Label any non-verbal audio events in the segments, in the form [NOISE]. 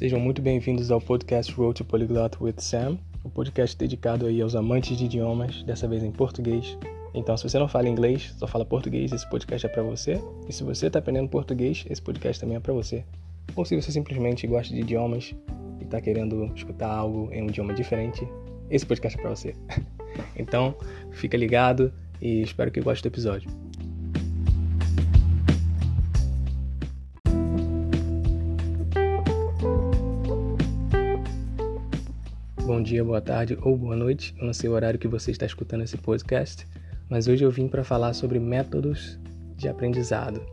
Sejam muito bem-vindos ao podcast Road to Polyglot with Sam, o um podcast dedicado aí aos amantes de idiomas, dessa vez em português. Então, se você não fala inglês, só fala português, esse podcast é para você. E se você está aprendendo português, esse podcast também é para você. Ou se você simplesmente gosta de idiomas e está querendo escutar algo em um idioma diferente, esse podcast é para você. [LAUGHS] então, fica ligado e espero que goste do episódio. Dia, boa tarde ou boa noite. Eu não sei o horário que você está escutando esse podcast, mas hoje eu vim para falar sobre métodos de aprendizado.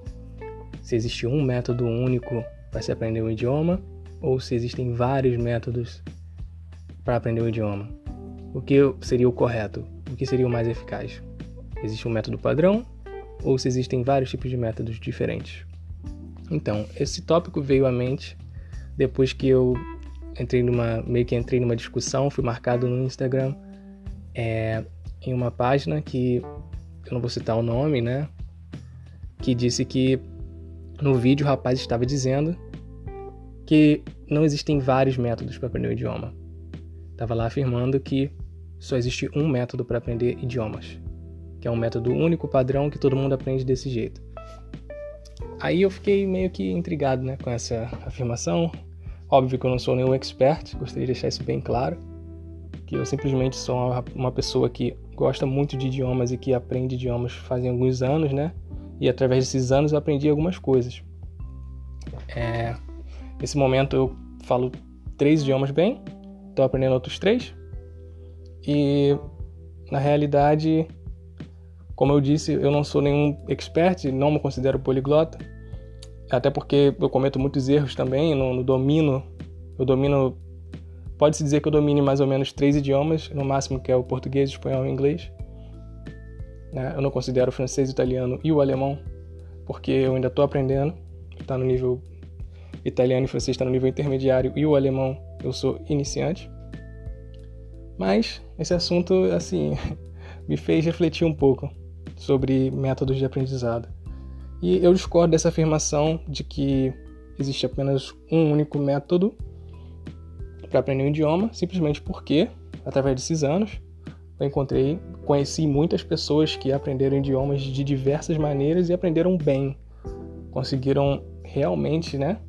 Se existe um método único para se aprender um idioma ou se existem vários métodos para aprender um idioma. O que seria o correto? O que seria o mais eficaz? Existe um método padrão ou se existem vários tipos de métodos diferentes? Então, esse tópico veio à mente depois que eu entrei numa meio que entrei numa discussão, fui marcado no Instagram é, em uma página que eu não vou citar o nome, né? Que disse que no vídeo o rapaz estava dizendo que não existem vários métodos para aprender o idioma. Estava lá afirmando que só existe um método para aprender idiomas, que é um método único, padrão, que todo mundo aprende desse jeito. Aí eu fiquei meio que intrigado né, com essa afirmação, Óbvio que eu não sou nenhum expert, gostaria de deixar isso bem claro, que eu simplesmente sou uma pessoa que gosta muito de idiomas e que aprende idiomas fazem alguns anos, né? E através desses anos eu aprendi algumas coisas. É, nesse momento eu falo três idiomas bem, estou aprendendo outros três. E na realidade, como eu disse, eu não sou nenhum expert, não me considero poliglota até porque eu cometo muitos erros também, não, não domino, eu domino, pode-se dizer que eu domine mais ou menos três idiomas, no máximo que é o português, o espanhol e o inglês. Né? Eu não considero o francês, o italiano e o alemão, porque eu ainda estou aprendendo, está no nível italiano e francês está no nível intermediário e o alemão eu sou iniciante. Mas esse assunto, assim, [LAUGHS] me fez refletir um pouco sobre métodos de aprendizado. E eu discordo dessa afirmação de que existe apenas um único método para aprender um idioma, simplesmente porque, através desses anos, eu encontrei, conheci muitas pessoas que aprenderam idiomas de diversas maneiras e aprenderam bem. Conseguiram realmente, né,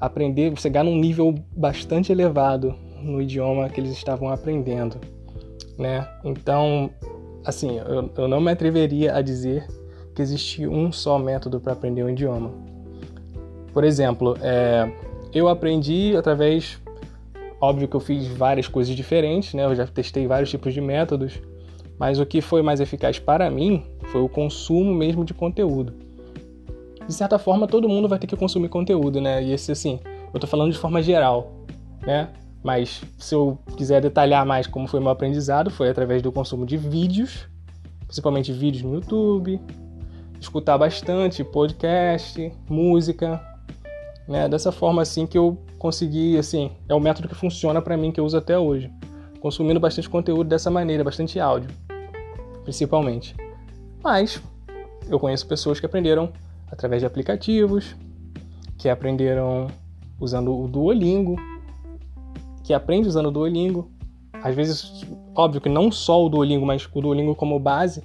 aprender, chegar num nível bastante elevado no idioma que eles estavam aprendendo, né? Então, assim, eu, eu não me atreveria a dizer que existe um só método para aprender um idioma. Por exemplo, é, eu aprendi através. Óbvio que eu fiz várias coisas diferentes, né? Eu já testei vários tipos de métodos, mas o que foi mais eficaz para mim foi o consumo mesmo de conteúdo. De certa forma, todo mundo vai ter que consumir conteúdo, né? E esse, assim, eu tô falando de forma geral, né? Mas se eu quiser detalhar mais como foi meu aprendizado, foi através do consumo de vídeos, principalmente vídeos no YouTube, escutar bastante podcast, música, né? Dessa forma assim que eu consegui, assim, é o método que funciona para mim que eu uso até hoje, consumindo bastante conteúdo dessa maneira, bastante áudio, principalmente. Mas eu conheço pessoas que aprenderam através de aplicativos, que aprenderam usando o Duolingo, que aprende usando o Duolingo. Às vezes, óbvio que não só o Duolingo, mas o Duolingo como base,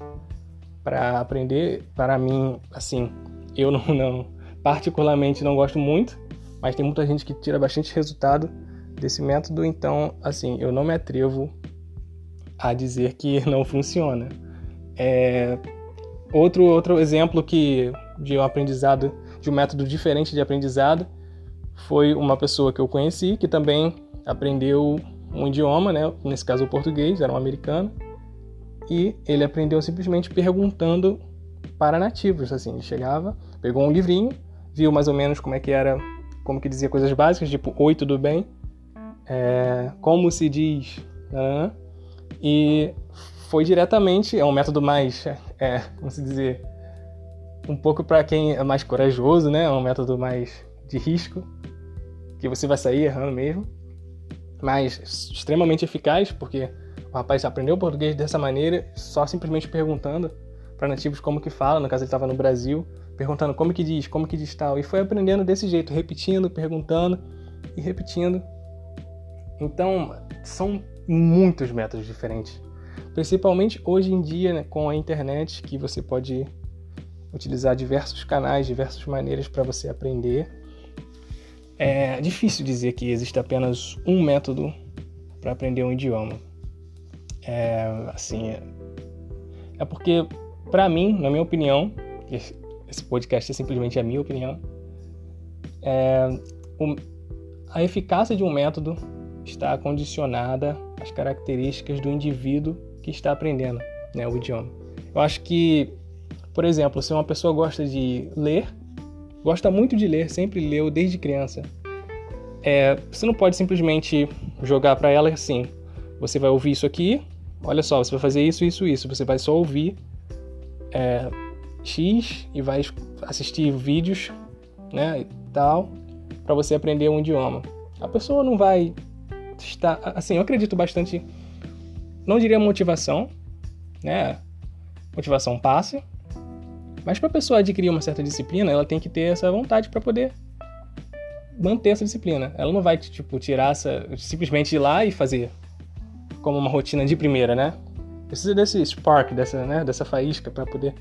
para aprender, para mim, assim, eu não, [LAUGHS] não, particularmente não gosto muito, mas tem muita gente que tira bastante resultado desse método, então, assim, eu não me atrevo a dizer que [LAUGHS] não funciona. É, outro outro exemplo que de um aprendizado, de um método diferente de aprendizado, foi uma pessoa que eu conheci que também aprendeu um idioma, né? Nesse caso o português, era um americano e ele aprendeu simplesmente perguntando para nativos, assim, ele chegava, pegou um livrinho, viu mais ou menos como é que era, como que dizia coisas básicas, tipo, oi, tudo bem? É, como se diz? E foi diretamente, é um método mais, é, como se dizer, um pouco para quem é mais corajoso, né? É um método mais de risco, que você vai sair errando mesmo, mas extremamente eficaz, porque o rapaz aprendeu português dessa maneira, só simplesmente perguntando para nativos como que fala, no caso ele estava no Brasil, perguntando como que diz, como que diz tal, e foi aprendendo desse jeito, repetindo, perguntando, e repetindo. Então, são muitos métodos diferentes. Principalmente hoje em dia, né, com a internet, que você pode utilizar diversos canais, diversas maneiras para você aprender. É difícil dizer que existe apenas um método para aprender um idioma. É, assim, é, porque, para mim, na minha opinião, esse podcast é simplesmente a minha opinião, é, o, a eficácia de um método está condicionada às características do indivíduo que está aprendendo né, o idioma. Eu acho que, por exemplo, se uma pessoa gosta de ler, gosta muito de ler, sempre leu desde criança, é, você não pode simplesmente jogar para ela assim: você vai ouvir isso aqui, olha só, você vai fazer isso, isso, isso. Você vai só ouvir é, X e vai assistir vídeos, né, e tal, para você aprender um idioma. A pessoa não vai estar, assim, eu acredito bastante, não diria motivação, né? Motivação passe, mas para a pessoa adquirir uma certa disciplina, ela tem que ter essa vontade para poder manter essa disciplina. Ela não vai tipo tirar essa simplesmente ir lá e fazer como uma rotina de primeira, né? Precisa desse spark, dessa, né, dessa faísca para poder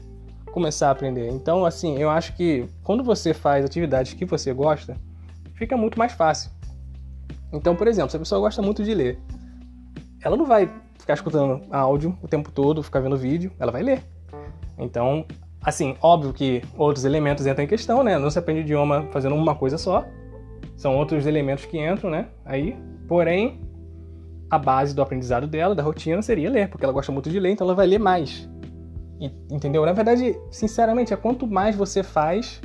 começar a aprender. Então, assim, eu acho que quando você faz atividades que você gosta, fica muito mais fácil. Então, por exemplo, se a pessoa gosta muito de ler, ela não vai ficar escutando áudio o tempo todo, ficar vendo vídeo, ela vai ler. Então, assim, óbvio que outros elementos entram em questão, né? Não se aprende idioma fazendo uma coisa só. São outros elementos que entram, né? Aí, porém, a base do aprendizado dela, da rotina, seria ler, porque ela gosta muito de ler, então ela vai ler mais. Entendeu? Na verdade, sinceramente, é quanto mais você faz,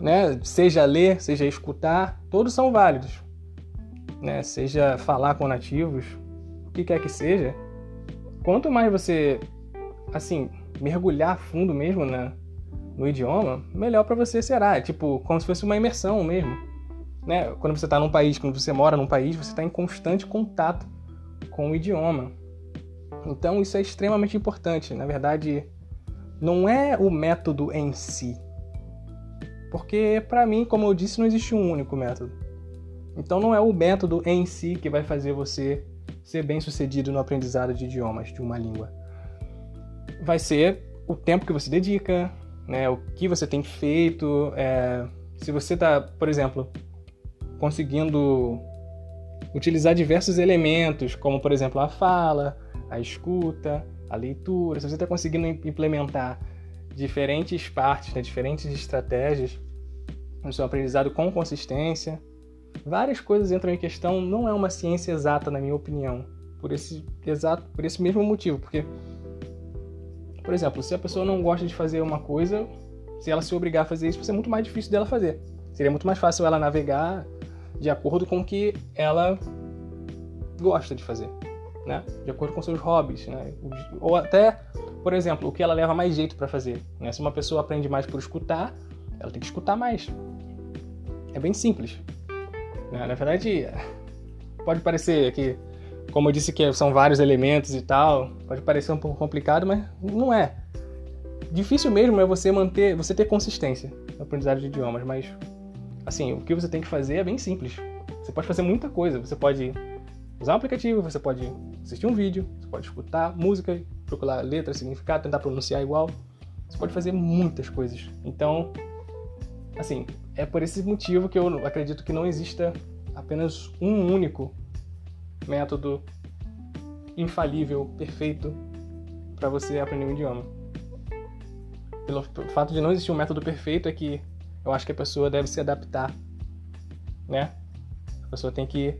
né? Seja ler, seja escutar, todos são válidos. Né? Seja falar com nativos, o que quer que seja. Quanto mais você, assim, mergulhar fundo mesmo né, no idioma, melhor para você será. É tipo, como se fosse uma imersão mesmo. Né? Quando você está num país, quando você mora num país, você está em constante contato com o idioma. Então isso é extremamente importante. Na verdade, não é o método em si. Porque para mim, como eu disse, não existe um único método. Então não é o método em si que vai fazer você ser bem sucedido no aprendizado de idiomas, de uma língua. Vai ser o tempo que você dedica, né, o que você tem feito. É, se você está, por exemplo, conseguindo utilizar diversos elementos, como por exemplo a fala, a escuta, a leitura, se você está conseguindo implementar diferentes partes, né, diferentes estratégias no seu aprendizado com consistência, várias coisas entram em questão. Não é uma ciência exata, na minha opinião, por esse exato, por esse mesmo motivo, porque, por exemplo, se a pessoa não gosta de fazer uma coisa, se ela se obrigar a fazer isso, vai ser muito mais difícil dela fazer. Seria muito mais fácil ela navegar de acordo com o que ela gosta de fazer né? De acordo com seus hobbies, né? Ou até, por exemplo, o que ela leva mais jeito para fazer. Né? Se uma pessoa aprende mais por escutar, ela tem que escutar mais. É bem simples. Né? Na verdade, pode parecer que, como eu disse que são vários elementos e tal, pode parecer um pouco complicado, mas não é. Difícil mesmo é você manter, você ter consistência no aprendizado de idiomas, mas assim, o que você tem que fazer é bem simples. Você pode fazer muita coisa. Você pode usar um aplicativo, você pode assistir um vídeo, você pode escutar música, procurar letra, significado, tentar pronunciar igual. Você pode fazer muitas coisas. Então, assim, é por esse motivo que eu acredito que não exista apenas um único método infalível, perfeito para você aprender um idioma. Pelo fato de não existir um método perfeito é que eu acho que a pessoa deve se adaptar, né? A pessoa tem que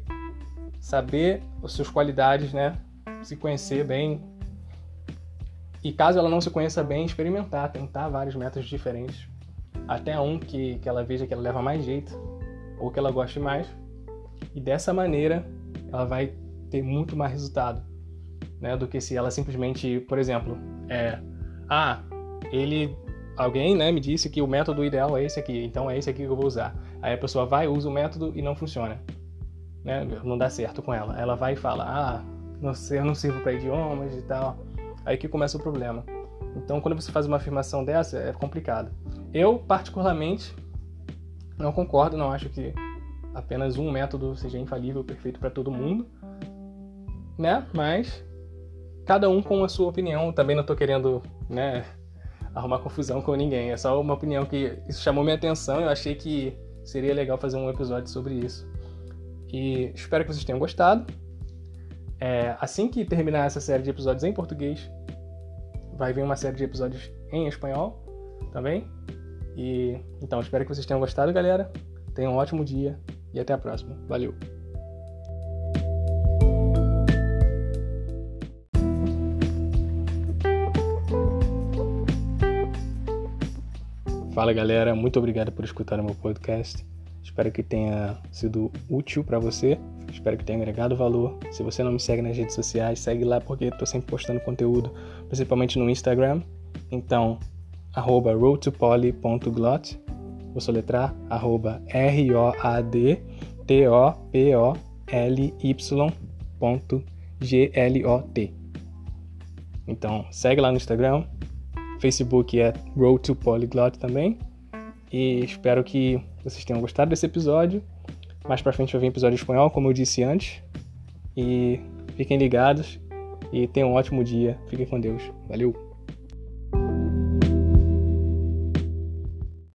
saber as suas qualidades, né? Se conhecer bem. E caso ela não se conheça bem, experimentar, tentar vários métodos diferentes. Até um que, que ela veja que ela leva mais jeito, ou que ela goste mais. E dessa maneira, ela vai ter muito mais resultado, né? Do que se ela simplesmente, por exemplo, é... Ah, ele... Alguém, né, me disse que o método ideal é esse aqui, então é esse aqui que eu vou usar. Aí a pessoa vai, usa o método e não funciona né, não dá certo com ela. Ela vai e fala, ah, não sei, eu não sirvo para idiomas e tal. Aí que começa o problema. Então, quando você faz uma afirmação dessa, é complicado. Eu, particularmente, não concordo, não acho que apenas um método seja infalível, perfeito para todo mundo, né? Mas cada um com a sua opinião. Também não tô querendo, né, arrumar confusão com ninguém. É só uma opinião que isso chamou minha atenção. Eu achei que seria legal fazer um episódio sobre isso. E espero que vocês tenham gostado. É, assim que terminar essa série de episódios em português, vai vir uma série de episódios em espanhol também. E então espero que vocês tenham gostado, galera. Tenham um ótimo dia e até a próxima. Valeu! Fala galera, muito obrigado por escutar o meu podcast. Espero que tenha sido útil para você. Espero que tenha agregado valor. Se você não me segue nas redes sociais, segue lá porque estou sempre postando conteúdo, principalmente no Instagram. Então, arroba roadtopoly.glot. Vou soletrar arroba R-O-A-D-T-O-P-O-L-Y.G-L-O-T. Então, segue lá no Instagram, Facebook é Road to Polyglot também. E espero que vocês tenham gostado desse episódio. Mais pra frente vai vir episódio espanhol, como eu disse antes. E fiquem ligados e tenham um ótimo dia. Fiquem com Deus. Valeu!